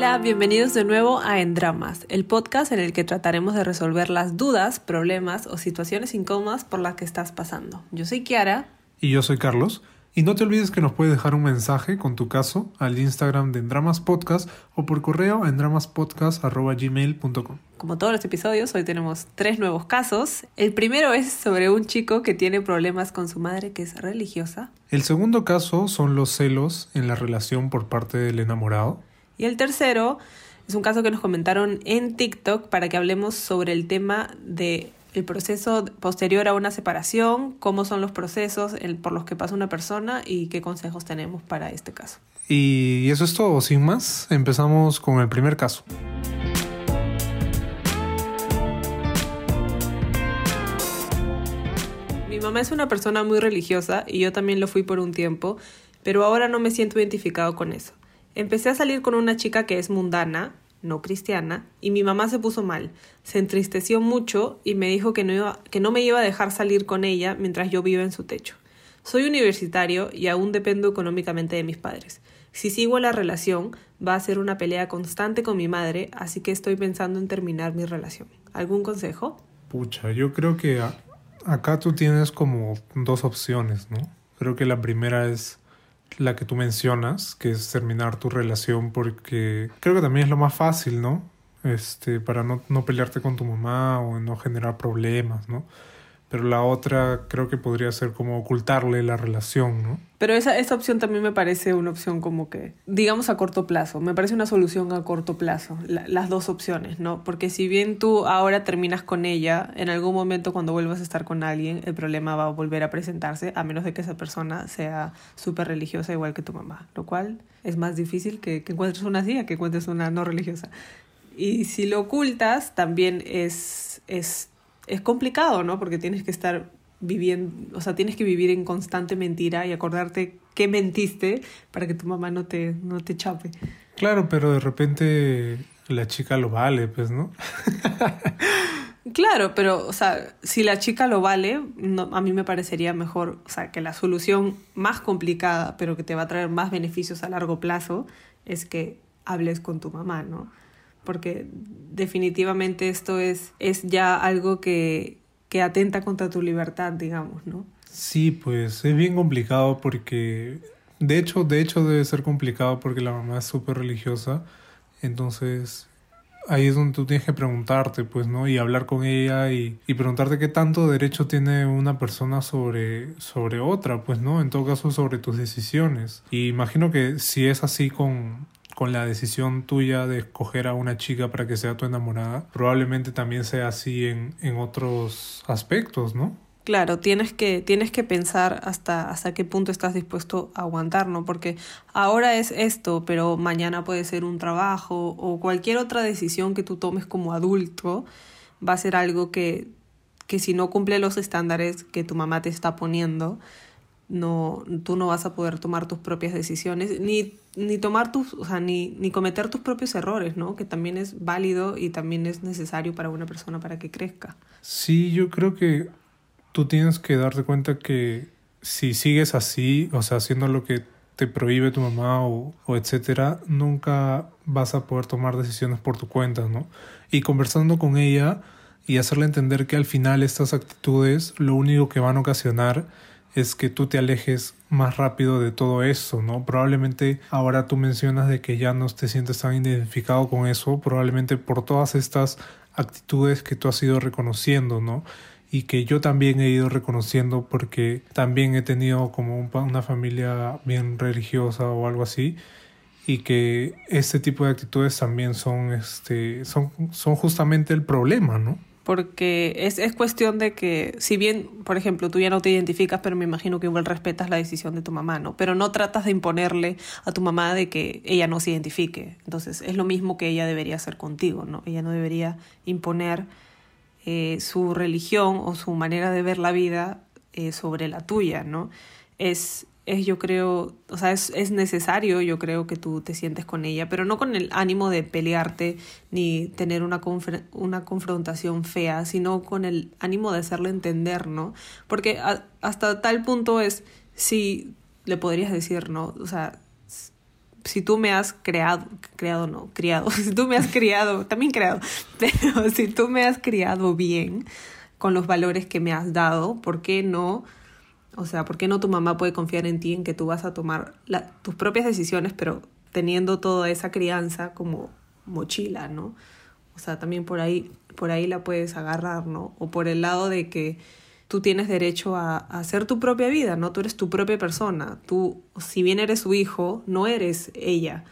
Hola, bienvenidos de nuevo a En Dramas, el podcast en el que trataremos de resolver las dudas, problemas o situaciones incómodas por las que estás pasando. Yo soy Kiara. Y yo soy Carlos. Y no te olvides que nos puedes dejar un mensaje con tu caso al Instagram de Endramas Podcast o por correo a endramaspodcast.gmail.com. Como todos los episodios, hoy tenemos tres nuevos casos. El primero es sobre un chico que tiene problemas con su madre que es religiosa. El segundo caso son los celos en la relación por parte del enamorado. Y el tercero es un caso que nos comentaron en TikTok para que hablemos sobre el tema de el proceso posterior a una separación, cómo son los procesos por los que pasa una persona y qué consejos tenemos para este caso. Y eso es todo, sin más, empezamos con el primer caso. Mi mamá es una persona muy religiosa y yo también lo fui por un tiempo, pero ahora no me siento identificado con eso. Empecé a salir con una chica que es mundana, no cristiana, y mi mamá se puso mal. Se entristeció mucho y me dijo que no, que no me iba a dejar salir con ella mientras yo viva en su techo. Soy universitario y aún dependo económicamente de mis padres. Si sigo la relación, va a ser una pelea constante con mi madre, así que estoy pensando en terminar mi relación. ¿Algún consejo? Pucha, yo creo que acá tú tienes como dos opciones, ¿no? Creo que la primera es la que tú mencionas, que es terminar tu relación porque creo que también es lo más fácil, ¿no? Este, para no, no pelearte con tu mamá o no generar problemas, ¿no? Pero la otra creo que podría ser como ocultarle la relación, ¿no? Pero esa, esa opción también me parece una opción como que, digamos, a corto plazo. Me parece una solución a corto plazo, las dos opciones, ¿no? Porque si bien tú ahora terminas con ella, en algún momento cuando vuelvas a estar con alguien, el problema va a volver a presentarse, a menos de que esa persona sea súper religiosa igual que tu mamá, lo cual es más difícil que, que encuentres una así que encuentres una no religiosa. Y si lo ocultas, también es, es es complicado, ¿no? Porque tienes que estar viviendo, o sea, tienes que vivir en constante mentira y acordarte qué mentiste para que tu mamá no te, no te chape. Claro, pero de repente la chica lo vale, pues, ¿no? claro, pero, o sea, si la chica lo vale, no, a mí me parecería mejor, o sea, que la solución más complicada, pero que te va a traer más beneficios a largo plazo, es que hables con tu mamá, ¿no? Porque definitivamente esto es, es ya algo que, que atenta contra tu libertad, digamos, ¿no? Sí, pues es bien complicado porque, de hecho, de hecho debe ser complicado porque la mamá es súper religiosa, entonces ahí es donde tú tienes que preguntarte, pues, ¿no? Y hablar con ella y, y, preguntarte qué tanto derecho tiene una persona sobre, sobre otra, pues, ¿no? En todo caso, sobre tus decisiones. Y imagino que si es así con, con la decisión tuya de escoger a una chica para que sea tu enamorada, probablemente también sea así en, en otros aspectos, ¿no? Claro, tienes que, tienes que pensar hasta, hasta qué punto estás dispuesto a aguantar, ¿no? Porque ahora es esto, pero mañana puede ser un trabajo o cualquier otra decisión que tú tomes como adulto va a ser algo que, que si no cumple los estándares que tu mamá te está poniendo, no, tú no vas a poder tomar tus propias decisiones, ni, ni tomar tus, o sea, ni, ni cometer tus propios errores, ¿no? Que también es válido y también es necesario para una persona para que crezca. Sí, yo creo que tú tienes que darte cuenta que si sigues así, o sea, haciendo lo que te prohíbe tu mamá o, o etcétera, nunca vas a poder tomar decisiones por tu cuenta, ¿no? Y conversando con ella y hacerle entender que al final estas actitudes lo único que van a ocasionar es que tú te alejes más rápido de todo eso, ¿no? Probablemente ahora tú mencionas de que ya no te sientes tan identificado con eso, probablemente por todas estas actitudes que tú has ido reconociendo, ¿no? Y que yo también he ido reconociendo porque también he tenido como una familia bien religiosa o algo así y que este tipo de actitudes también son, este, son, son justamente el problema, ¿no? Porque es, es cuestión de que, si bien, por ejemplo, tú ya no te identificas, pero me imagino que igual respetas la decisión de tu mamá, ¿no? Pero no tratas de imponerle a tu mamá de que ella no se identifique. Entonces, es lo mismo que ella debería hacer contigo, ¿no? Ella no debería imponer eh, su religión o su manera de ver la vida eh, sobre la tuya, ¿no? Es, es yo creo, o sea, es, es, necesario, yo creo que tú te sientes con ella, pero no con el ánimo de pelearte ni tener una, una confrontación fea, sino con el ánimo de hacerle entender, ¿no? Porque hasta tal punto es, si le podrías decir, ¿no? O sea, si tú me has creado, creado no, criado, si tú me has criado, también creado, pero si tú me has criado bien con los valores que me has dado, ¿por qué no? O sea, ¿por qué no tu mamá puede confiar en ti en que tú vas a tomar tus propias decisiones, pero teniendo toda esa crianza como mochila, ¿no? O sea, también por ahí, por ahí la puedes agarrar, ¿no? O por el lado de que tú tienes derecho a, hacer tu propia vida, ¿no? Tú eres tu propia persona. Tú, si bien eres su hijo, no eres ella.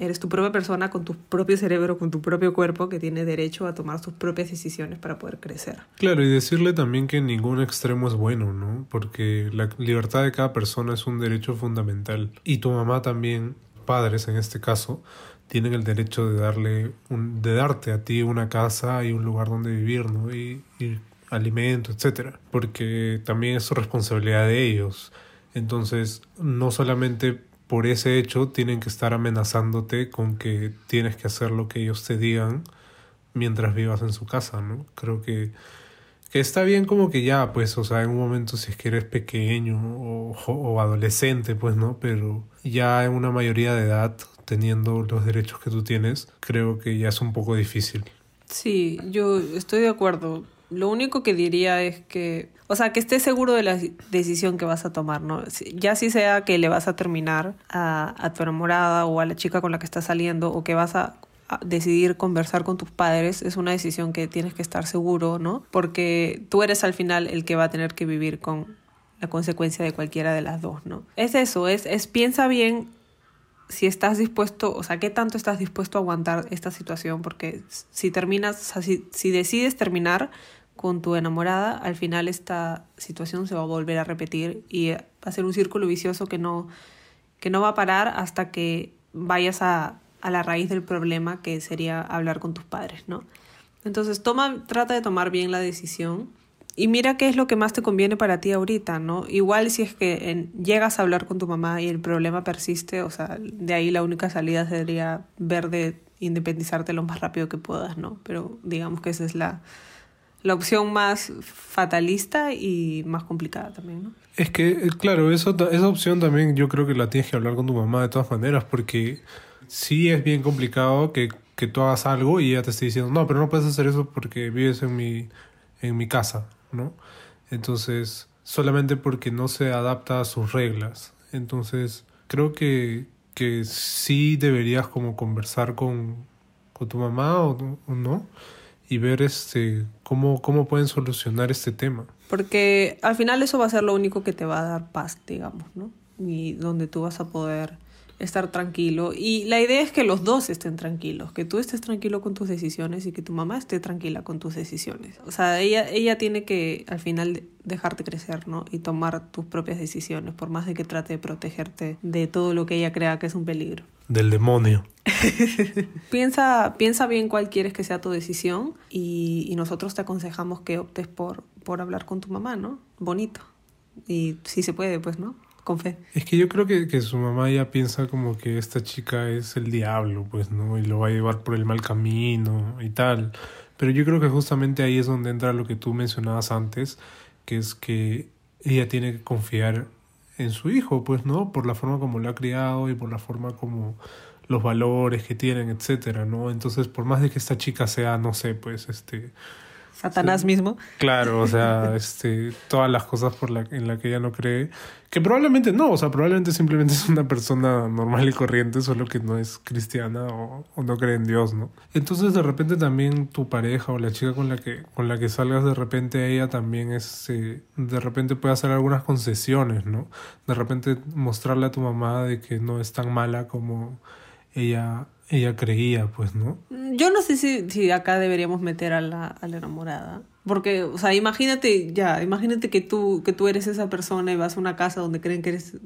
Eres tu propia persona con tu propio cerebro, con tu propio cuerpo, que tiene derecho a tomar sus propias decisiones para poder crecer. Claro, y decirle también que ningún extremo es bueno, ¿no? Porque la libertad de cada persona es un derecho fundamental. Y tu mamá también, padres en este caso, tienen el derecho de darle un, de darte a ti una casa y un lugar donde vivir, ¿no? Y, alimento, etcétera, porque también es su responsabilidad de ellos. Entonces, no solamente por ese hecho tienen que estar amenazándote con que tienes que hacer lo que ellos te digan mientras vivas en su casa, ¿no? Creo que, que está bien como que ya, pues, o sea, en un momento si es que eres pequeño o, o adolescente, pues, ¿no? Pero ya en una mayoría de edad, teniendo los derechos que tú tienes, creo que ya es un poco difícil. Sí, yo estoy de acuerdo. Lo único que diría es que, o sea, que estés seguro de la decisión que vas a tomar, ¿no? Ya si sea que le vas a terminar a, a tu enamorada o a la chica con la que estás saliendo o que vas a, decidir conversar con tus padres, es una decisión que tienes que estar seguro, ¿no? Porque tú eres al final el que va a tener que vivir con la consecuencia de cualquiera de las dos, ¿no? Es eso, es, es piensa bien si estás dispuesto, o sea, qué tanto estás dispuesto a aguantar esta situación, porque si terminas, si, si decides terminar, con tu enamorada, al final esta situación se va a volver a repetir y va a ser un círculo vicioso que no, que no va a parar hasta que vayas a, a la raíz del problema que sería hablar con tus padres, ¿no? Entonces toma, trata de tomar bien la decisión y mira qué es lo que más te conviene para ti ahorita, ¿no? Igual si es que llegas a hablar con tu mamá y el problema persiste, o sea, de ahí la única salida sería ver de independizarte lo más rápido que puedas, ¿no? Pero digamos que esa es la, la opción más fatalista y más complicada también, ¿no? Es que, eh, claro, eso, esa opción también yo creo que la tienes que hablar con tu mamá de todas maneras, porque sí es bien complicado que, que tú hagas algo y ella te esté diciendo, no, pero no puedes hacer eso porque vives en mi, en mi casa, ¿no? Entonces, solamente porque no se adapta a sus reglas. Entonces, creo que, que sí deberías como conversar con, con tu mamá o, o no y ver este cómo, cómo pueden solucionar este tema. Porque al final eso va a ser lo único que te va a dar paz, digamos, ¿no? Y donde tú vas a poder estar tranquilo. Y la idea es que los dos estén tranquilos, que tú estés tranquilo con tus decisiones y que tu mamá esté tranquila con tus decisiones. O sea, ella, ella tiene que al final dejarte crecer, ¿no? Y tomar tus propias decisiones, por más de que trate de protegerte de todo lo que ella crea que es un peligro. Del demonio. piensa, piensa bien cuál quieres que sea tu decisión y, y nosotros te aconsejamos que optes por, por hablar con tu mamá, ¿no? Bonito. Y si se puede, pues, ¿no? Con fe. Es que yo creo que, que, su mamá ya piensa como que esta chica es el diablo, pues, ¿no? Y lo va a llevar por el mal camino y tal. Pero yo creo que justamente ahí es donde entra lo que tú mencionabas antes, que es que ella tiene que confiar en su hijo, pues, ¿no? Por la forma como lo ha criado y por la forma como los valores que tienen, etcétera, ¿no? Entonces, por más de que esta chica sea, no sé, pues, este Satanás mismo. Claro, o sea, este, todas las cosas por la, en las que ella no cree, que probablemente no, o sea, probablemente simplemente es una persona normal y corriente, solo que no es cristiana o, o, no cree en Dios, ¿no? Entonces de repente también tu pareja o la chica con la que, con la que salgas, de repente ella también es, eh, de repente puede hacer algunas concesiones, ¿no? De repente mostrarle a tu mamá de que no es tan mala como ella ella creía, pues, ¿no? Yo no sé si, si acá deberíamos meter a la, a la enamorada. Porque, o sea, imagínate, ya, imagínate que tú, que tú eres esa persona y vas a una casa donde creen que eres,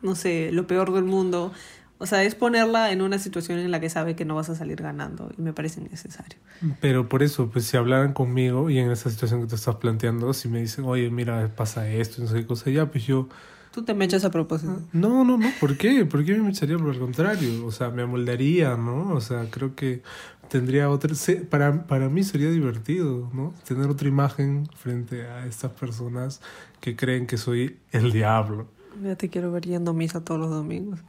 no sé, lo peor del mundo. O sea, es ponerla en una situación en la que sabe que no vas a salir ganando y me parece necesario. Pero por eso, pues si hablaran conmigo y en esa situación que te estás planteando, si me dicen, oye, mira, pasa esto, no sé qué cosa, ya, pues yo Tú te me echas a propósito. No, no, no. ¿Por qué? ¿Por qué me echaría por el contrario? O sea, me amoldaría, ¿no? O sea, creo que tendría otra... Para, para mí sería divertido, ¿no? Tener otra imagen frente a estas personas que creen que soy el diablo. Ya te quiero ver yendo a misa todos los domingos.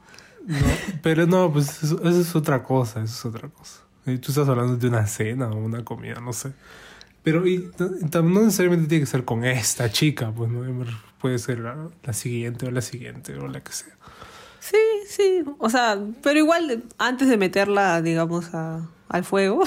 No, pero no, pues eso, eso es otra cosa, eso es otra cosa. Y tú estás hablando de una cena o una comida, no sé. Pero y, no necesariamente tiene que ser con esta chica, pues no puede ser la, la siguiente o la siguiente o la que sea. Sí, sí, o sea, pero igual antes de meterla, digamos, a, al fuego,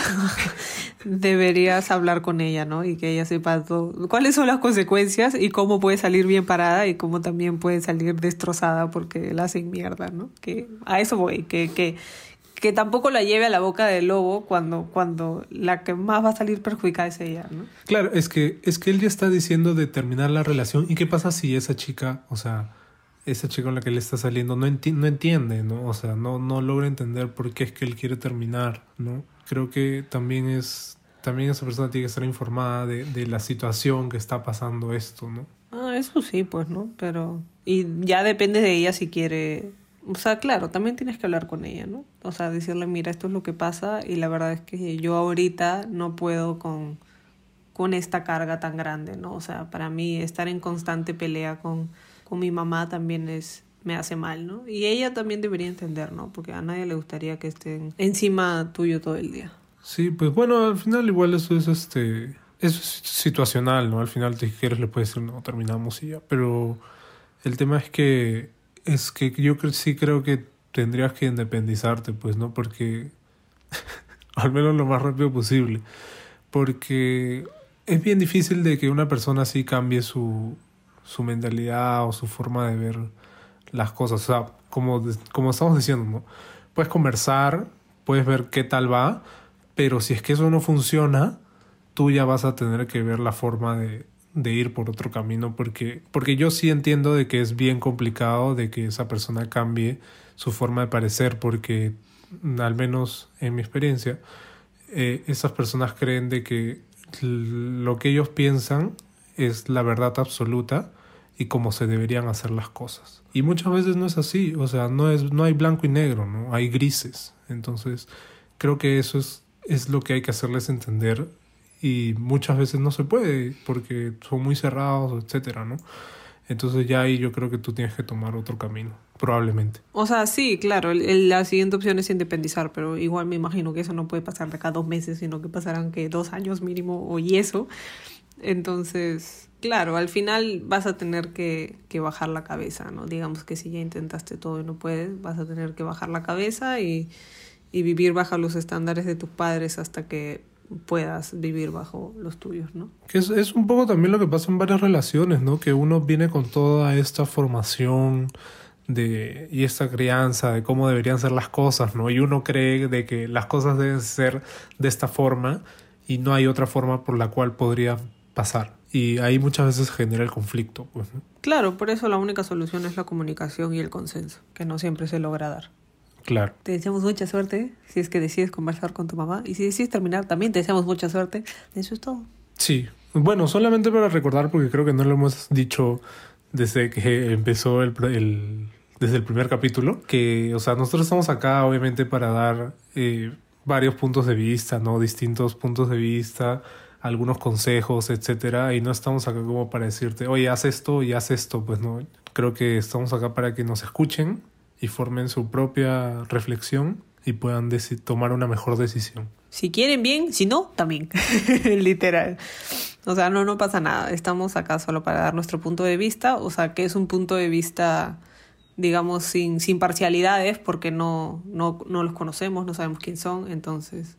deberías hablar con ella, ¿no? Y que ella sepa todo, cuáles son las consecuencias y cómo puede salir bien parada y cómo también puede salir destrozada porque la hacen mierda, ¿no? Que a eso voy, que, que, que tampoco la lleve a la boca del lobo cuando, cuando la que más va a salir perjudicada es ella, ¿no? Claro, es que, es que él ya está diciendo de terminar la relación. ¿Y qué pasa si esa chica, o sea, esa chica con la que él está saliendo no, enti no entiende, ¿no? O sea, no, no logra entender por qué es que él quiere terminar, ¿no? Creo que también es, también esa persona tiene que estar informada de, de la situación que está pasando esto, ¿no? Ah, eso sí, pues, ¿no? Pero, y ya depende de ella si quiere, o sea, claro, también tienes que hablar con ella, ¿no? O sea, decirle, mira, esto es lo que pasa y la verdad es que yo ahorita no puedo con, con esta carga tan grande, ¿no? O sea, para mí estar en constante pelea con con mi mamá también es me hace mal, ¿no? Y ella también debería entender, ¿no? Porque a nadie le gustaría que estén encima tuyo todo el día. Sí, pues bueno, al final igual eso es este es situacional, ¿no? Al final si quieres le puedes decir, no, terminamos y ya, pero el tema es que es que yo sí creo que tendrías que independizarte, pues, ¿no? Porque al menos lo más rápido posible, porque es bien difícil de que una persona así cambie su su mentalidad o su forma de ver las cosas. O sea, como, como estamos diciendo, ¿no? Puedes conversar, puedes ver qué tal va, pero si es que eso no funciona, tú ya vas a tener que ver la forma de, de ir por otro camino, porque, porque yo sí entiendo de que es bien complicado de que esa persona cambie su forma de parecer, porque al menos en mi experiencia, eh, esas personas creen de que lo que ellos piensan es la verdad absoluta y cómo se deberían hacer las cosas. Y muchas veces no es así, o sea, no, es, no hay blanco y negro, ¿no? Hay grises. Entonces, creo que eso es, es lo que hay que hacerles entender y muchas veces no se puede porque son muy cerrados, etcétera, ¿no? Entonces ya ahí yo creo que tú tienes que tomar otro camino, probablemente. O sea, sí, claro, la siguiente opción es independizar, pero igual me imagino que eso no puede pasar de cada dos meses, sino que pasarán que dos años mínimo o y eso. Entonces, claro, al final vas a tener que, que, bajar la cabeza, ¿no? Digamos que si ya intentaste todo y no puedes, vas a tener que bajar la cabeza y, y vivir bajo los estándares de tus padres hasta que puedas vivir bajo los tuyos, ¿no? Que es, es un poco también lo que pasa en varias relaciones, ¿no? Que uno viene con toda esta formación de, y esta crianza de cómo deberían ser las cosas, ¿no? Y uno cree de que las cosas deben ser de esta forma y no hay otra forma por la cual podría pasar. Y ahí muchas veces genera el conflicto. Pues, Claro, por eso la única solución es la comunicación y el consenso, que no siempre se logra dar. Claro. Te deseamos mucha suerte si es que decides conversar con tu mamá. Y si decides terminar, también te deseamos mucha suerte. Eso es todo. Sí. Bueno, solamente para recordar, porque creo que no lo hemos dicho desde que empezó el, el desde el primer capítulo, que, o sea, nosotros estamos acá obviamente para dar eh, varios puntos de vista, ¿no? Distintos puntos de vista, algunos consejos, etcétera, y no estamos acá como para decirte, oye, haz esto y haz esto, pues no. Creo que estamos acá para que nos escuchen y formen su propia reflexión y puedan tomar una mejor decisión. Si quieren bien, si no, también. Literal. O sea, no, no pasa nada. Estamos acá solo para dar nuestro punto de vista. O sea, que es un punto de vista, digamos, sin, sin parcialidades, porque no, no, no los conocemos, no sabemos quién son. Entonces,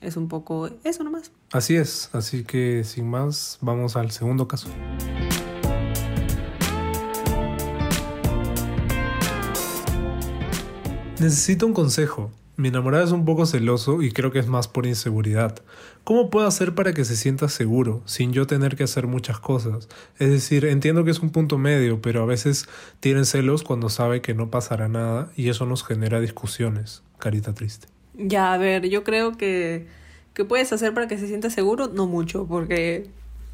es un poco eso nomás. Así es, así que sin más, vamos al segundo caso. Necesito un consejo. Mi enamorado es un poco celoso y creo que es más por inseguridad. ¿Cómo puedo hacer para que se sienta seguro, sin yo tener que hacer muchas cosas? Es decir, entiendo que es un punto medio, pero a veces tienen celos cuando sabe que no pasará nada y eso nos genera discusiones. Carita triste. Ya, a ver, yo creo que, que puedes hacer para que se sienta seguro, no mucho, porque,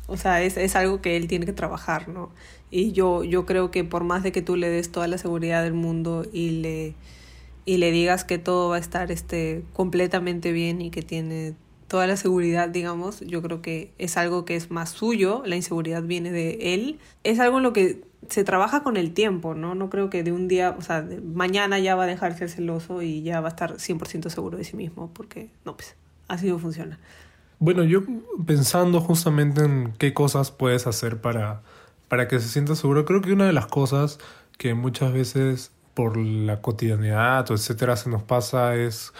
o sea, es, es algo que él tiene que trabajar, ¿no? Y yo, yo creo que por más de que tú le des toda la seguridad del mundo y le, y le digas que todo va a estar este, completamente bien y que tiene toda la seguridad, digamos, yo creo que es algo que es más suyo, la inseguridad viene de él, es algo en lo que se trabaja con el tiempo, ¿no? No creo que de un día, o sea, mañana ya va a dejarse celoso y ya va a estar 100% seguro de sí mismo, porque no, pues así no funciona. Bueno, yo pensando justamente en qué cosas puedes hacer para, para que se sienta seguro, creo que una de las cosas que muchas veces por la cotidianidad o etcétera se nos pasa es,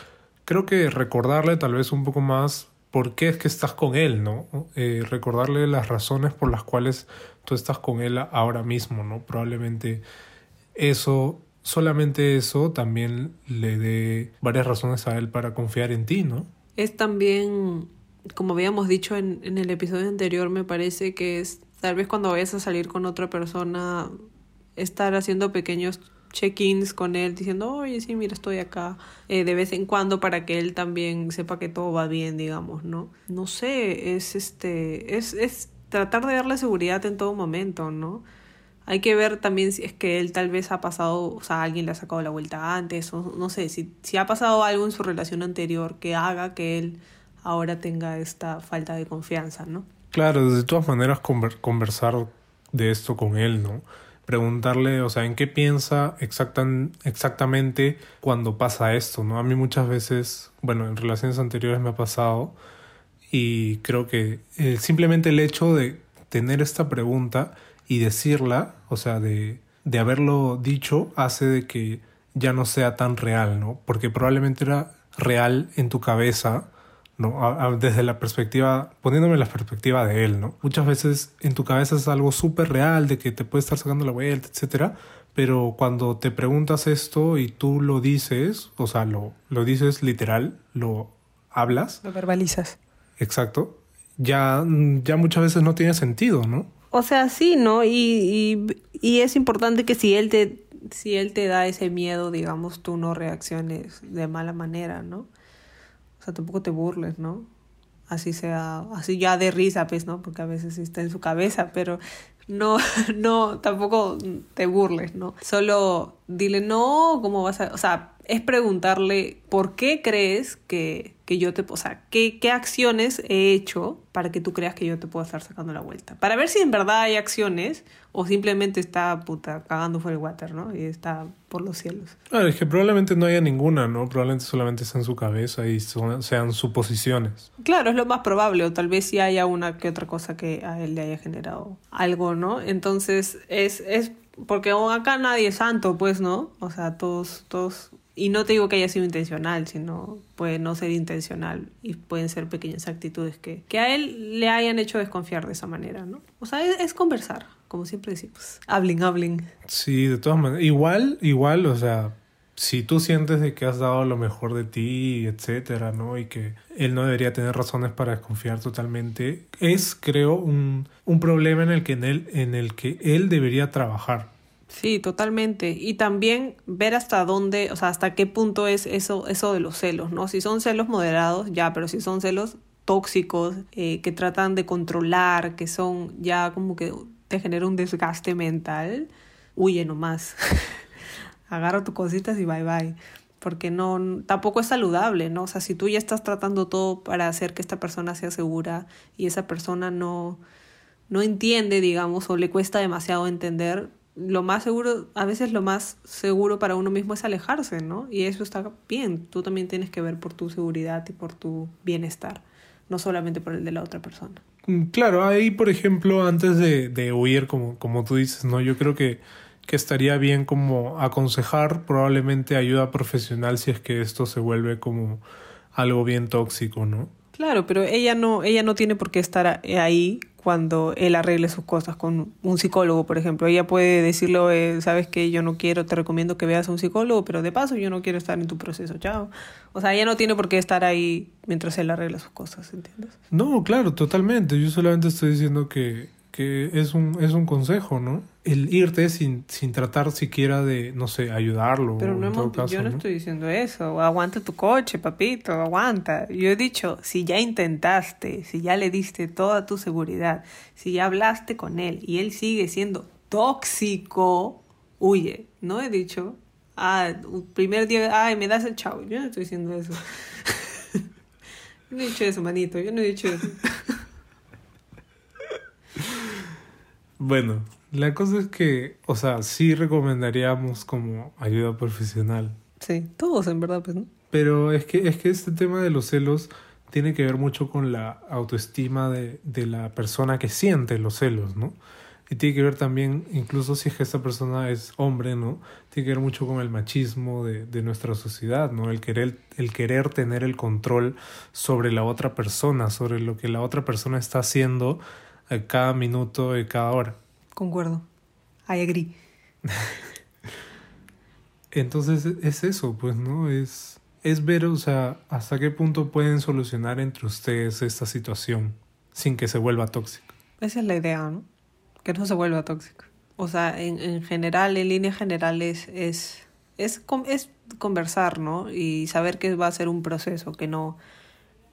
creo que recordarle tal vez un poco más por qué es que estás con él, ¿no? Eh, recordarle las razones por las cuales tú estás con él ahora mismo, ¿no? Probablemente eso, solamente eso también le dé varias razones a él para confiar en ti, ¿no? Es también, como habíamos dicho en, en el episodio anterior, me parece que es tal vez cuando vayas a salir con otra persona, estar haciendo pequeños check-ins con él diciendo, oye, sí, mira, estoy acá eh, de vez en cuando para que él también sepa que todo va bien, digamos, ¿no? No sé, es este, es, es tratar de darle seguridad en todo momento, ¿no? Hay que ver también si es que él tal vez ha pasado, o sea, alguien le ha sacado la vuelta antes, o no sé, si, si ha pasado algo en su relación anterior que haga que él ahora tenga esta falta de confianza, ¿no? Claro, de todas maneras conversar de esto con él, ¿no? Preguntarle, o sea, en qué piensa exactan, exactamente cuando pasa esto, ¿no? A mí muchas veces, bueno, en relaciones anteriores me ha pasado y creo que eh, simplemente el hecho de tener esta pregunta y decirla, o sea, de, de haberlo dicho, hace de que ya no sea tan real, ¿no? Porque probablemente era real en tu cabeza, ¿no? desde la perspectiva, poniéndome la perspectiva de él, ¿no? Muchas veces en tu cabeza es algo súper real, de que te puede estar sacando la vuelta, etcétera, pero cuando te preguntas esto y tú lo dices, o sea, lo, lo dices literal, lo hablas. Lo verbalizas. Exacto. Ya, ya muchas veces no tiene sentido, ¿no? O sea, sí, ¿no? Y, y, y es importante que si él te si él te da ese miedo, digamos, tú no reacciones de mala manera, ¿no? Sea, tampoco te burles, ¿no? Así sea, así ya de risa, pues, ¿no? Porque a veces está en su cabeza, pero no, no, tampoco te burles, ¿no? Solo dile, no, ¿cómo vas a...? O sea, es preguntarle, ¿por qué crees que que yo te, o sea, ¿qué, qué acciones he hecho para que tú creas que yo te puedo estar sacando la vuelta. Para ver si en verdad hay acciones o simplemente está puta cagando fuera el water, ¿no? Y está por los cielos. Claro, es que probablemente no haya ninguna, ¿no? Probablemente solamente está en su cabeza y sean suposiciones. Claro, es lo más probable, o tal vez sí haya una que otra cosa que a él le haya generado algo, ¿no? Entonces, es, es porque acá nadie es santo, pues, ¿no? O sea, todos, todos y no te digo que haya sido intencional, sino puede no ser intencional y pueden ser pequeñas actitudes que, que a él le hayan hecho desconfiar de esa manera, ¿no? O sea, es, conversar, como siempre decimos. Hablen, hablen. Sí, de todas maneras. Igual, igual, o sea, si tú sientes de que has dado lo mejor de ti, etcétera, ¿no? Y que él no debería tener razones para desconfiar totalmente, es, creo, un, un problema en el que en él, en el que él debería trabajar Sí, totalmente. Y también ver hasta dónde, o sea, hasta qué punto es eso, eso de los celos, ¿no? Si son celos moderados, ya, pero si son celos tóxicos, eh, que tratan de controlar, que son ya como que te genera un desgaste mental, huye nomás. Agarra tus cositas y bye bye. Porque no, tampoco es saludable, ¿no? O sea, si tú ya estás tratando todo para hacer que esta persona sea segura y esa persona no, no entiende, digamos, o le cuesta demasiado entender, lo más seguro, a veces lo más seguro para uno mismo es alejarse, ¿no? Y eso está bien. Tú también tienes que ver por tu seguridad y por tu bienestar, no solamente por el de la otra persona. Mm, claro, ahí, por ejemplo, antes de, de huir, como, como tú dices, ¿no? Yo creo que, que estaría bien como aconsejar probablemente ayuda profesional si es que esto se vuelve como algo bien tóxico, ¿no? Claro, pero ella no, ella no tiene por qué estar ahí cuando él arregle sus cosas con un psicólogo, por ejemplo. Ella puede decirle, sabes que yo no quiero, te recomiendo que veas a un psicólogo, pero de paso yo no quiero estar en tu proceso, chao. O sea, ella no tiene por qué estar ahí mientras él arregla sus cosas, ¿entiendes? No, claro, totalmente. Yo solamente estoy diciendo que que es un, es un consejo, ¿no? El irte sin, sin tratar siquiera de, no sé, ayudarlo. Pero no yo no, estoy diciendo eso. Aguanta tu coche, papito, aguanta. Yo he dicho, si ya intentaste, si ya le diste toda tu seguridad, si ya hablaste con él y él sigue siendo tóxico, huye. No he dicho, ah, primer día, ay, me das el chavo. Yo no estoy diciendo eso. Yo no he dicho eso, manito. Yo no he dicho eso. Bueno, la cosa es que, o sea, sí recomendaríamos como ayuda profesional. Sí, todos en verdad, pues, ¿no? Pero es que, es que este tema de los celos tiene que ver mucho con la autoestima de, de la persona que siente los celos, ¿no? Y tiene que ver también, incluso si es que esta persona es hombre, ¿no? Tiene que ver mucho con el machismo de, de nuestra sociedad, ¿no? El querer, el querer tener el control sobre la otra persona, sobre lo que la otra persona está haciendo a cada minuto de cada hora. Concuerdo. I agree. Entonces es eso, pues, ¿no? Es, es ver, o sea, hasta qué punto pueden solucionar entre ustedes esta situación sin que se vuelva tóxico. Esa es la idea, ¿no? Que no se vuelva tóxico. O sea, en, en general, en líneas generales, es, es, es conversar, ¿no? Y saber que va a ser un proceso, que no,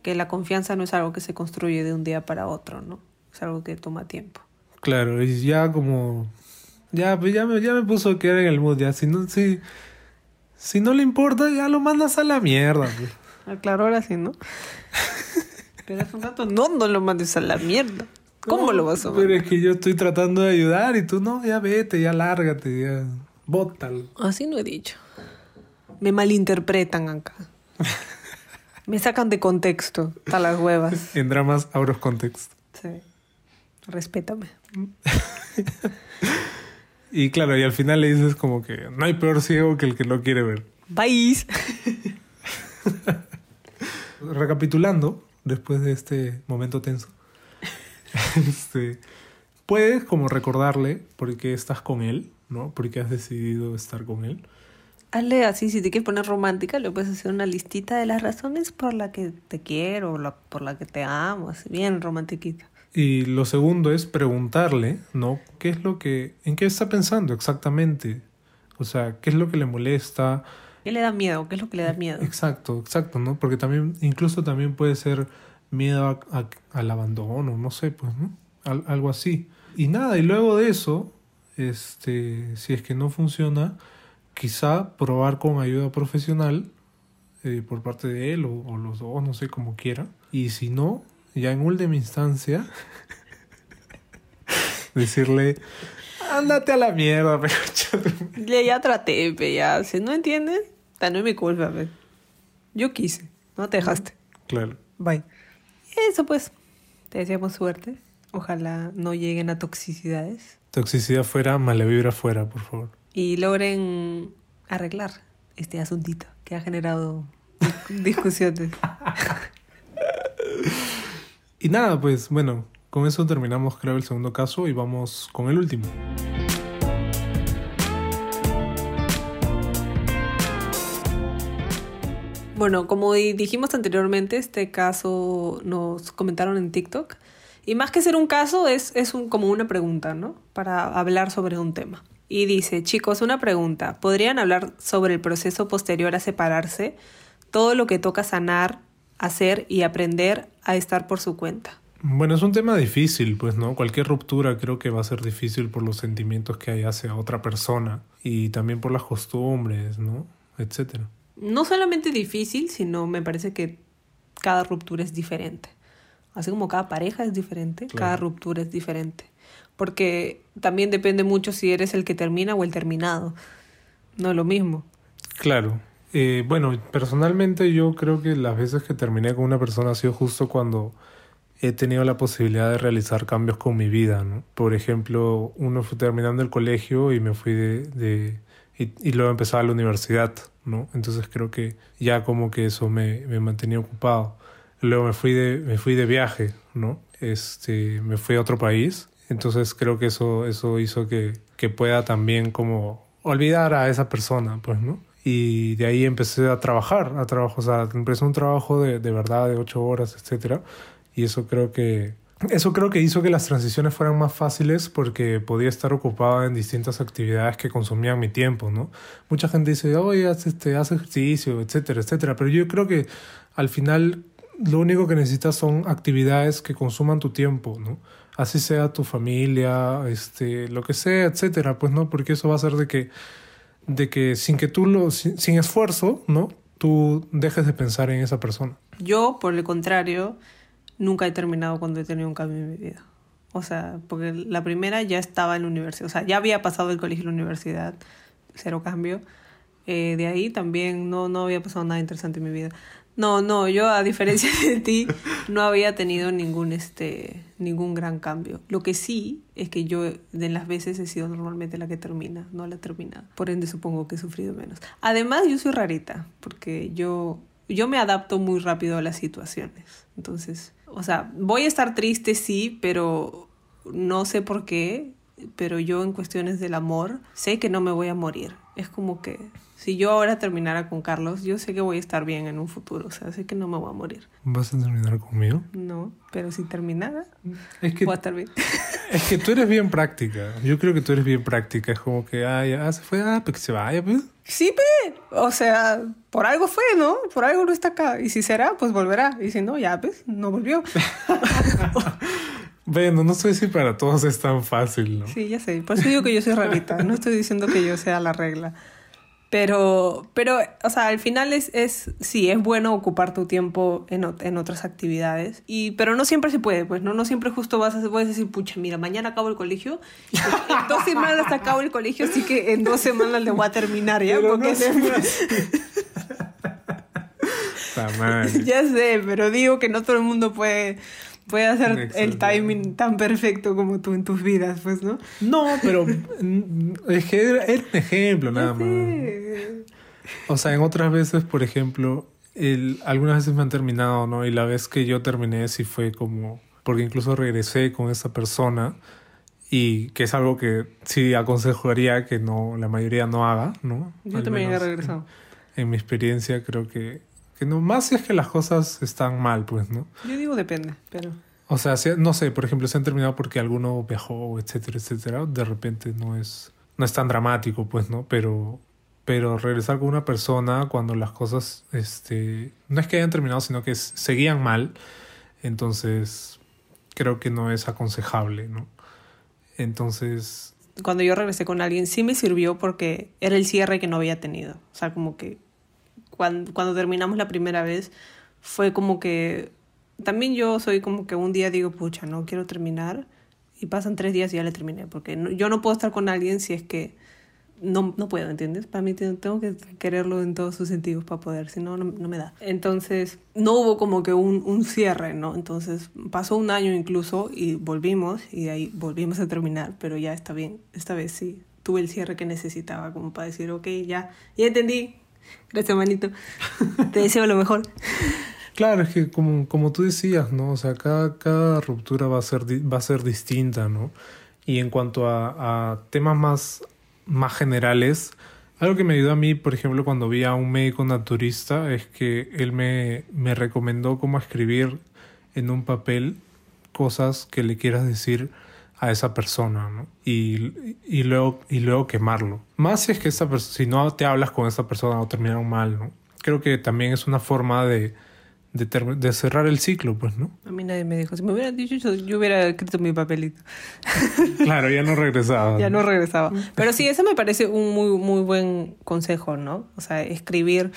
que la confianza no es algo que se construye de un día para otro, ¿no? Es algo que toma tiempo. Claro, y ya como... Ya, pues ya me, ya me puso a quedar en el mood, ya. Si no, si, si no le importa, ya lo mandas a la mierda, pues. Ah, Claro, ahora sí, ¿no? Pero hace un rato, no, no lo mandes a la mierda. ¿Cómo No, lo vas a Pero mandar? es que yo estoy tratando de ayudar y tú no, ya vete, ya lárgate, ya. Bótalo. Así no he dicho. Me malinterpretan acá. Me sacan de contexto, a las huevas. En dramas out of context. Sí. Respétame. Y claro, y al final le dices como que no hay peor ciego que el que no quiere ver. Bye. Recapitulando, después de este momento tenso, este, puedes como recordarle por qué estás con él, ¿no? Por qué has decidido estar con él. Hazle así, si te quieres poner romántica, le puedes hacer una listita de las razones por la que te quiero, la- por la que te amo, así bien romantiquita. Y lo segundo es preguntarle, ¿no? ¿Qué es lo que, en qué está pensando exactamente? O sea, ¿qué es lo que le molesta? ¿Qué le da miedo? ¿Qué es lo que le da miedo? Exacto, exacto, ¿no? Porque también, incluso también puede ser miedo a- a- al abandono, no sé, pues, ¿no? Al- algo así. Y nada, y luego de eso, este, si es que no funciona, quizá probar con ayuda profesional eh, por parte de él o, o los dos, no sé, como quiera. Y si no, ya en última instancia, decirle, ándate a la mierda, pero Ya, ya traté, pe, ya. Si no entiendes, no es mi culpa, pe. Yo quise, no te dejaste. Claro. Bye. Eso pues, te deseamos suerte. Ojalá no lleguen a toxicidades Toxicidad fuera, mala vibra fuera, por favor. y logren arreglar este asuntito que ha generado dis- discusiones. Y nada, pues bueno, con eso terminamos creo el segundo caso y vamos con el último. Bueno, como di- dijimos anteriormente, este caso nos comentaron en TikTok. Y más que ser un caso, es, es como una pregunta, ¿no? Para hablar sobre un tema. Y dice, chicos, una pregunta. ¿Podrían hablar sobre el proceso posterior a separarse? Todo lo que toca sanar, hacer y aprender a estar por su cuenta. Bueno, es un tema difícil, pues, ¿no? Cualquier ruptura creo que va a ser difícil por los sentimientos que hay hacia otra persona y también por las costumbres, ¿no? Etcétera. No solamente difícil, sino me parece que cada ruptura es diferente. Así como cada pareja es diferente, Claro. cada ruptura es diferente. Porque también depende mucho si eres el que termina o el terminado. No es lo mismo. Claro. Eh, bueno, personalmente yo creo que las veces que terminé con una persona ha sido justo cuando he tenido la posibilidad de realizar cambios con mi vida, ¿no? Por ejemplo, uno fue terminando el colegio y me fui de... de- y, y luego empezaba la universidad, ¿no? Entonces creo que ya como que eso me, me mantenía ocupado. Luego me fui de, me fui de viaje, ¿no? Este, me fui a otro país. Entonces creo que eso, eso hizo que, que pueda también como olvidar a esa persona, pues, ¿no? Y de ahí empecé a trabajar, a trabajar, o sea, empecé un trabajo de, de verdad de ocho horas, etcétera. Y eso creo que, eso creo que hizo que las transiciones fueran más fáciles porque podía estar ocupado en distintas actividades que consumían mi tiempo, ¿no? Mucha gente dice, oye, haz, este, haz ejercicio, etcétera, etcétera. Pero yo creo que al final lo único que necesitas son actividades que consuman tu tiempo, ¿no? Así sea tu familia, este, lo que sea, etcétera, pues no, porque eso va a hacer de que, de que sin que tú lo, sin, sin esfuerzo, ¿no? tú dejes de pensar en esa persona. Yo, por el contrario, nunca he terminado cuando he tenido un cambio en mi vida. O sea, porque la primera ya estaba en la universidad, o sea, ya había pasado el colegio y la universidad, cero cambio. Eh, de ahí también no, no había pasado nada interesante en mi vida. No, no, yo a diferencia de ti no había tenido ningún este ningún gran cambio. Lo que sí es que yo de las veces he sido normalmente la que termina, no la termina. Por ende supongo que he sufrido menos. Además, yo soy rarita porque yo yo me adapto muy rápido a las situaciones. Entonces, o sea, voy a estar triste sí, pero no sé por qué, pero yo en cuestiones del amor sé que no me voy a morir. Es como que si yo ahora terminara con Carlos, yo sé que voy a estar bien en un futuro, o sea, sé que no me voy a morir. ¿Vas a terminar conmigo? No, pero si terminara, Es que, voy a estar bien. es que tú eres bien práctica. Yo creo que tú eres bien práctica. Es como que, ah, ya se fue, ah, pues que se vaya, pues. Sí, pe, o sea, por algo fue, ¿no? Por algo no está acá. Y si será, pues volverá. Y si no, ya, pues, no volvió. Bueno, no sé si para todos es tan fácil, ¿no? Sí, ya sé. Por eso digo que yo soy rarita. No estoy diciendo que yo sea la regla. Pero, pero, o sea, al final es, es sí, es bueno ocupar tu tiempo en, en otras actividades. Y, pero no siempre se puede, pues, ¿no? No siempre justo vas a, puedes decir, pucha, mira, mañana acabo el colegio. en dos semanas acabo el colegio, así que en dos semanas le voy a terminar, ¿ya? Pero Porque no siempre ya sé, pero digo que no todo el mundo puede, puede hacer el timing tan perfecto como tú en tus vidas, pues, ¿no? No, pero es que era un ejemplo nada más. O sea, en otras veces, por ejemplo, el, algunas veces me han terminado, ¿no? Y la vez que yo terminé sí fue como... Porque incluso regresé con esa persona y que es algo que sí aconsejaría que no la mayoría no haga, ¿no? Yo Al también he regresado. En mi experiencia creo que, que no, más si es que las cosas están mal, pues, ¿no? Yo digo depende, pero... O sea, si- no sé, por ejemplo, se han terminado porque alguno viajó, etcétera, etcétera. De repente no es, no es tan dramático, pues, ¿no? Pero, pero regresar con una persona cuando las cosas, este, no es que hayan terminado, sino que seguían mal. Entonces, creo que no es aconsejable, ¿no? Entonces, cuando yo regresé con alguien sí me sirvió porque era el cierre que no había tenido. O sea, como que cuando, cuando terminamos la primera vez fue como que también yo soy como que un día digo, pucha, no quiero terminar y pasan tres días y ya le terminé porque no- yo no puedo estar con alguien si es que no, no puedo, ¿entiendes? Para mí te- tengo que quererlo en todos sus sentidos para poder, si no, no me da. Entonces, no hubo como que un, un cierre, ¿no? Entonces, pasó un año incluso y volvimos y de ahí volvimos a terminar, pero ya está bien, esta vez sí, tuve el cierre que necesitaba como para decir, ok, ya, ya entendí. Gracias, manito. Te deseo lo mejor. claro, es que como, como tú decías, ¿no? O sea, cada, cada ruptura va a ser, va a ser distinta, ¿no? Y en cuanto a, a temas más, más generales, algo que me ayudó a mí, por ejemplo, cuando vi a un médico naturista, es que él me, me recomendó cómo escribir en un papel cosas que le quieras decir a esa persona, ¿no? Y, y, luego, y luego quemarlo. Más si es que esa pers- si no te hablas con esa persona o terminaron mal, ¿no? Creo que también es una forma de, de, de cerrar el ciclo, pues, ¿no? A mí nadie me dijo, si me hubieran dicho, yo, yo hubiera escrito mi papelito. Claro, ya no regresaba. Ya no regresaba. Pero sí, eso me parece un muy, muy buen consejo, ¿no? O sea, escribir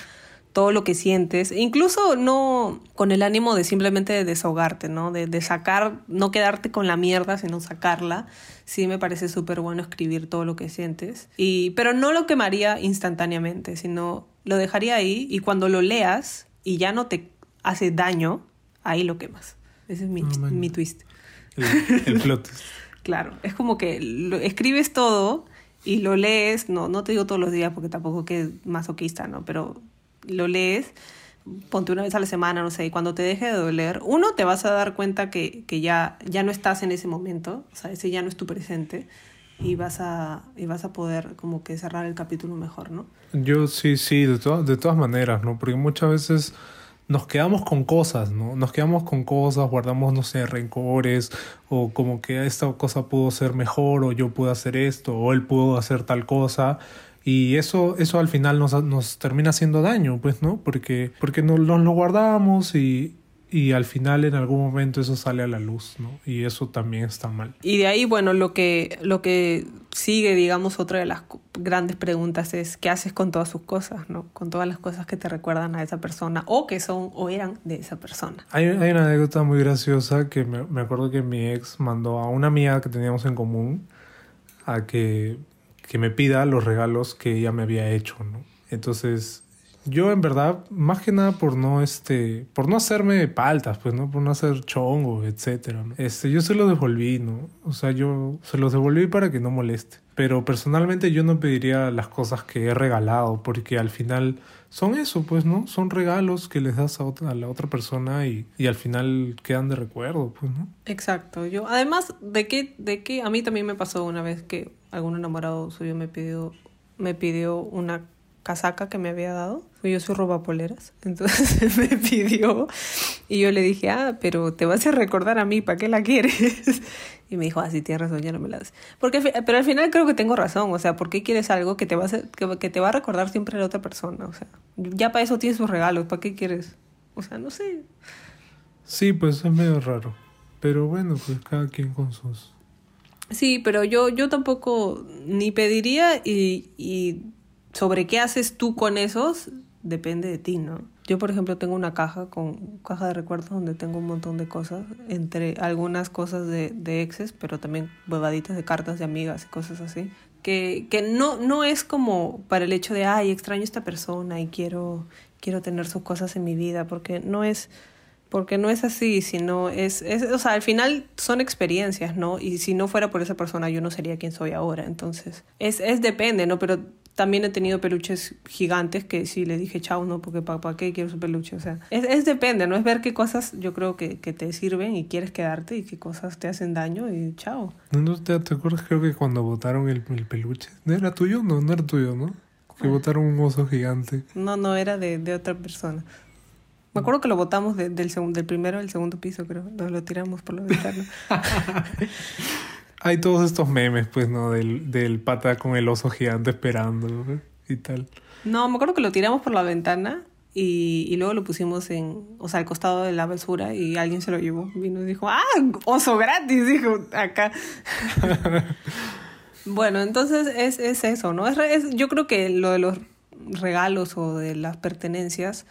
todo lo que sientes, incluso no con el ánimo de simplemente desahogarte, ¿no? De, de sacar, no quedarte con la mierda, sino sacarla. Sí me parece súper bueno escribir todo lo que sientes. Y, pero no lo quemaría instantáneamente, sino lo dejaría ahí y cuando lo leas y ya no te hace daño, ahí lo quemas. Ese es mi, Ah, mi twist. El, el plot. Claro, es como que lo, escribes todo y lo lees, no, no te digo todos los días porque tampoco que es masoquista, ¿no? Pero lo lees, ponte una vez a la semana, no sé, y cuando te deje de doler, uno, te vas a dar cuenta que, que ya, ya no estás en ese momento, o sea, ese ya no es tu presente, y vas a, y vas a poder como que cerrar el capítulo mejor, ¿no? Yo sí, sí, de, to- de todas maneras, ¿no? Porque muchas veces nos quedamos con cosas, ¿no? Nos quedamos con cosas, guardamos, no sé, rencores, o como que esta cosa pudo ser mejor, o yo pude hacer esto, o él pudo hacer tal cosa. Y eso, eso al final nos, nos termina haciendo daño, pues, ¿no? Porque, porque nos, nos lo guardamos y, y al final en algún momento eso sale a la luz, ¿no? Y eso también está mal. Y de ahí, bueno, lo que, lo que sigue, digamos, otra de las grandes preguntas es ¿qué haces con todas sus cosas, no? Con todas las cosas que te recuerdan a esa persona o que son o eran de esa persona. Hay, hay una anécdota muy graciosa que me, me, acuerdo que mi ex mandó a una amiga que teníamos en común a que, que me pida los regalos que ella me había hecho, ¿no? Entonces yo en verdad, más que nada por no este, por no hacerme paltas, pues, ¿no? Por no hacer chongo, etcétera. Este, yo se lo devolví, ¿no? O sea, yo se los devolví para que no moleste. Pero personalmente yo no pediría las cosas que he regalado, porque al final son eso, pues, ¿no? Son regalos que les das a, otra, a la otra persona y, y, al final quedan de recuerdo, pues, ¿no? Exacto. Yo, además de que, de que a mí también me pasó una vez que algún enamorado suyo me pidió, me pidió una casaca que me había dado. Yo soy robapoleras. Entonces me pidió y yo le dije, ah, pero te vas a recordar a mí, ¿para qué la quieres? Y me dijo, ah, sí, tienes razón, ya no me la das. Porque, pero al final creo que tengo razón, o sea, ¿por qué quieres algo que te, va a, que, que te va a recordar siempre a la otra persona? O sea, ya para eso tienes sus regalos, ¿para qué quieres? O sea, no sé. Sí, pues es medio raro. Pero bueno, pues cada quien con sus... Sí, pero yo, yo tampoco ni pediría y, y sobre qué haces tú con esos depende de ti, ¿no? Yo, por ejemplo, tengo una caja con caja de recuerdos donde tengo un montón de cosas, entre algunas cosas de, de exes, pero también huevaditas de cartas de amigas y cosas así, que, que no, no es como para el hecho de, ay, extraño a esta persona y quiero, quiero tener sus cosas en mi vida, porque no es porque no es así, sino es, es, o sea, al final son experiencias, ¿no? Y si no fuera por esa persona, yo no sería quien soy ahora. Entonces, es, es depende, ¿no? Pero también he tenido peluches gigantes que sí le dije chao, no, porque ¿para qué quiero su peluche? O sea, es, es, depende, ¿no? Es ver qué cosas yo creo que, que, te sirven y quieres quedarte y qué cosas te hacen daño y chao. ¿No te, te acuerdas? Creo que cuando botaron el, el peluche, ¿no era tuyo? No, no era tuyo, ¿no? Que botaron un oso gigante. No, no, era de, de otra persona. Me acuerdo que lo botamos de, del, segundo, del primero al segundo piso, creo. Nos lo tiramos por la ventana. hay todos estos memes, pues, ¿no? Del, del pata con el oso gigante esperando y tal. No, me acuerdo que lo tiramos por la ventana y, y, luego lo pusimos en, o sea, al costado de la basura y alguien se lo llevó. Vino y dijo, ¡ah! Oso gratis, dijo, acá. bueno, entonces es, es eso, ¿no? Es, es, yo creo que lo de los regalos o de las pertenencias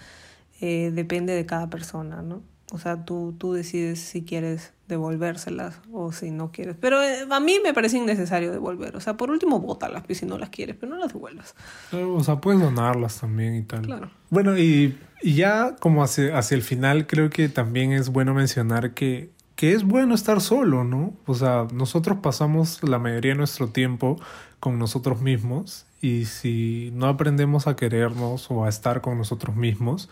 eh, depende de cada persona, ¿no? O sea, tú, tú decides si quieres devolvérselas o si no quieres. Pero eh, a mí me parece innecesario devolver. O sea, por último, bótalas pues, si no las quieres, pero no las devuelvas. O sea, puedes donarlas también y tal. Claro. Bueno, y, y ya como hacia, hacia el final, creo que también es bueno mencionar que, que es bueno estar solo, ¿no? O sea, nosotros pasamos la mayoría de nuestro tiempo con nosotros mismos y si no aprendemos a querernos o a estar con nosotros mismos,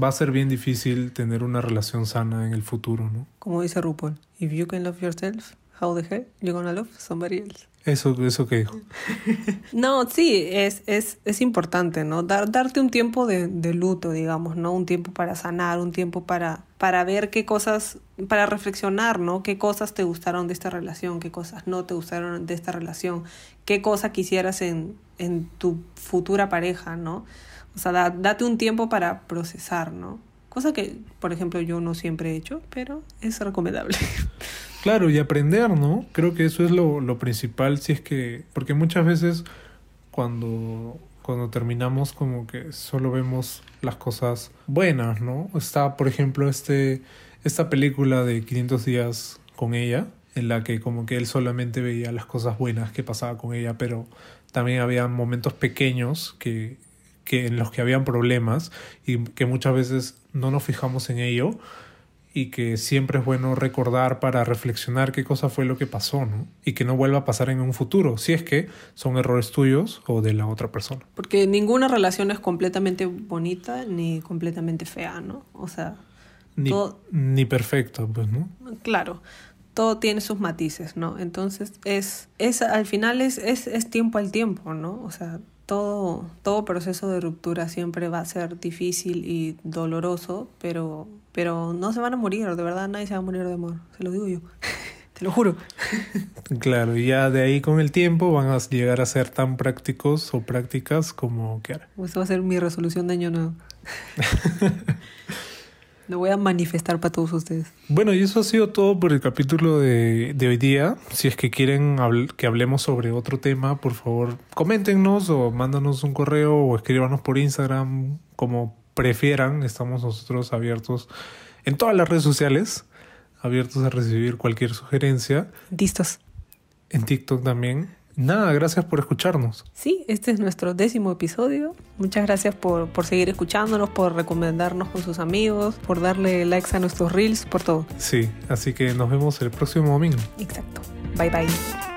va a ser bien difícil tener una relación sana en el futuro, ¿no? Como dice RuPaul, if you can love yourself, how the hell you gonna love somebody else? Eso, eso que dijo. no, sí, es, es, es importante, ¿no? Dar, darte un tiempo de, de, luto, digamos, ¿no? Un tiempo para sanar, un tiempo para, para ver qué cosas, para reflexionar, ¿no? Qué cosas te gustaron de esta relación, qué cosas no te gustaron de esta relación, qué cosa quisieras en, en tu futura pareja, ¿no? O sea, da, date un tiempo para procesar, ¿no? Cosa que, por ejemplo, yo no siempre he hecho, pero es recomendable. Claro, y aprender, ¿no? Creo que eso es lo, lo principal, si es que, porque muchas veces cuando, cuando terminamos como que solo vemos las cosas buenas, ¿no? Está, por ejemplo, este, esta película de 500 días con ella, en la que como que él solamente veía las cosas buenas que pasaba con ella, pero también había momentos pequeños que que en los que habían problemas y que muchas veces no nos fijamos en ello y que siempre es bueno recordar para reflexionar qué cosa fue lo que pasó, ¿no? Y que no vuelva a pasar en un futuro, si es que son errores tuyos o de la otra persona. Porque ninguna relación es completamente bonita ni completamente fea, ¿no? O sea, ni, todo... ni perfecto, pues, ¿no? Claro. Todo tiene sus matices, ¿no? Entonces, es, es al final es, es, es tiempo al tiempo, ¿no? O sea, todo, todo proceso de ruptura siempre va a ser difícil y doloroso, pero, pero no se van a morir, de verdad nadie se va a morir de amor, se lo digo yo, te lo juro. Claro, y ya de ahí con el tiempo van a llegar a ser tan prácticos o prácticas como que Pues va a ser mi resolución de año nuevo. Lo voy a manifestar para todos ustedes. Bueno, y eso ha sido todo por el capítulo de, de hoy día. Si es que quieren habl- que hablemos sobre otro tema, por favor, coméntenos o mándanos un correo o escríbanos por Instagram, como prefieran. Estamos nosotros abiertos en todas las redes sociales, abiertos a recibir cualquier sugerencia. Listos. En TikTok también. Nada, gracias por escucharnos. Sí, este es nuestro décimo episodio. Muchas gracias por, por seguir escuchándonos, por recomendarnos con sus amigos, por darle likes a nuestros reels, por todo. Sí, así que nos vemos el próximo domingo. Exacto. Bye bye.